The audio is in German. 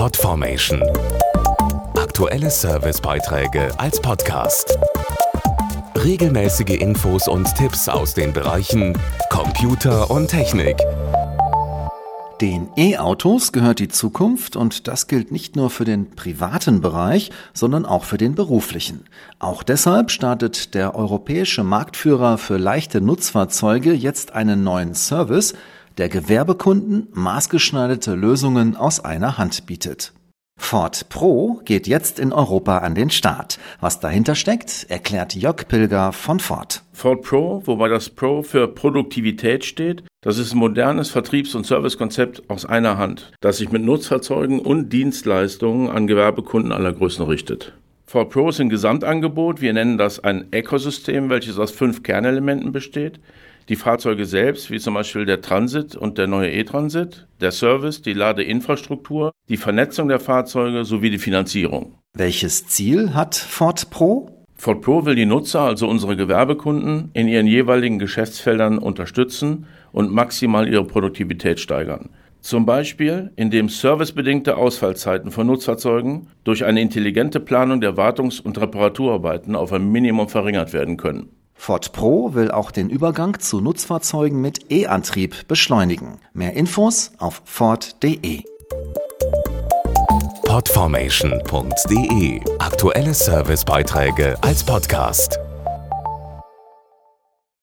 Podformation. Aktuelle Servicebeiträge als Podcast. Regelmäßige Infos und Tipps aus den Bereichen Computer und Technik. Den E-Autos gehört die Zukunft und das gilt nicht nur für den privaten Bereich, sondern auch für den beruflichen. Auch deshalb startet der europäische Marktführer für leichte Nutzfahrzeuge jetzt einen neuen Service, der Gewerbekunden maßgeschneiderte Lösungen aus einer Hand bietet. Ford Pro geht jetzt in Europa an den Start. Was dahinter steckt, erklärt Jörg Pilger von Ford. Ford Pro, wobei das Pro für Produktivität steht, das ist ein modernes Vertriebs- und Servicekonzept aus einer Hand, das sich mit Nutzfahrzeugen und Dienstleistungen an Gewerbekunden aller Größen richtet. Ford Pro ist ein Gesamtangebot, wir nennen das ein Ökosystem, welches aus fünf Kernelementen besteht die Fahrzeuge selbst, wie zum Beispiel der Transit und der neue E-Transit, der Service, die Ladeinfrastruktur, die Vernetzung der Fahrzeuge sowie die Finanzierung. Welches Ziel hat Ford Pro? Ford Pro will die Nutzer, also unsere Gewerbekunden, in ihren jeweiligen Geschäftsfeldern unterstützen und maximal ihre Produktivität steigern. Zum Beispiel, indem servicebedingte Ausfallzeiten von Nutzfahrzeugen durch eine intelligente Planung der Wartungs- und Reparaturarbeiten auf ein Minimum verringert werden können. Ford Pro will auch den Übergang zu Nutzfahrzeugen mit E-Antrieb beschleunigen. Mehr Infos auf Ford.de. Podformation.de Aktuelle Servicebeiträge als Podcast.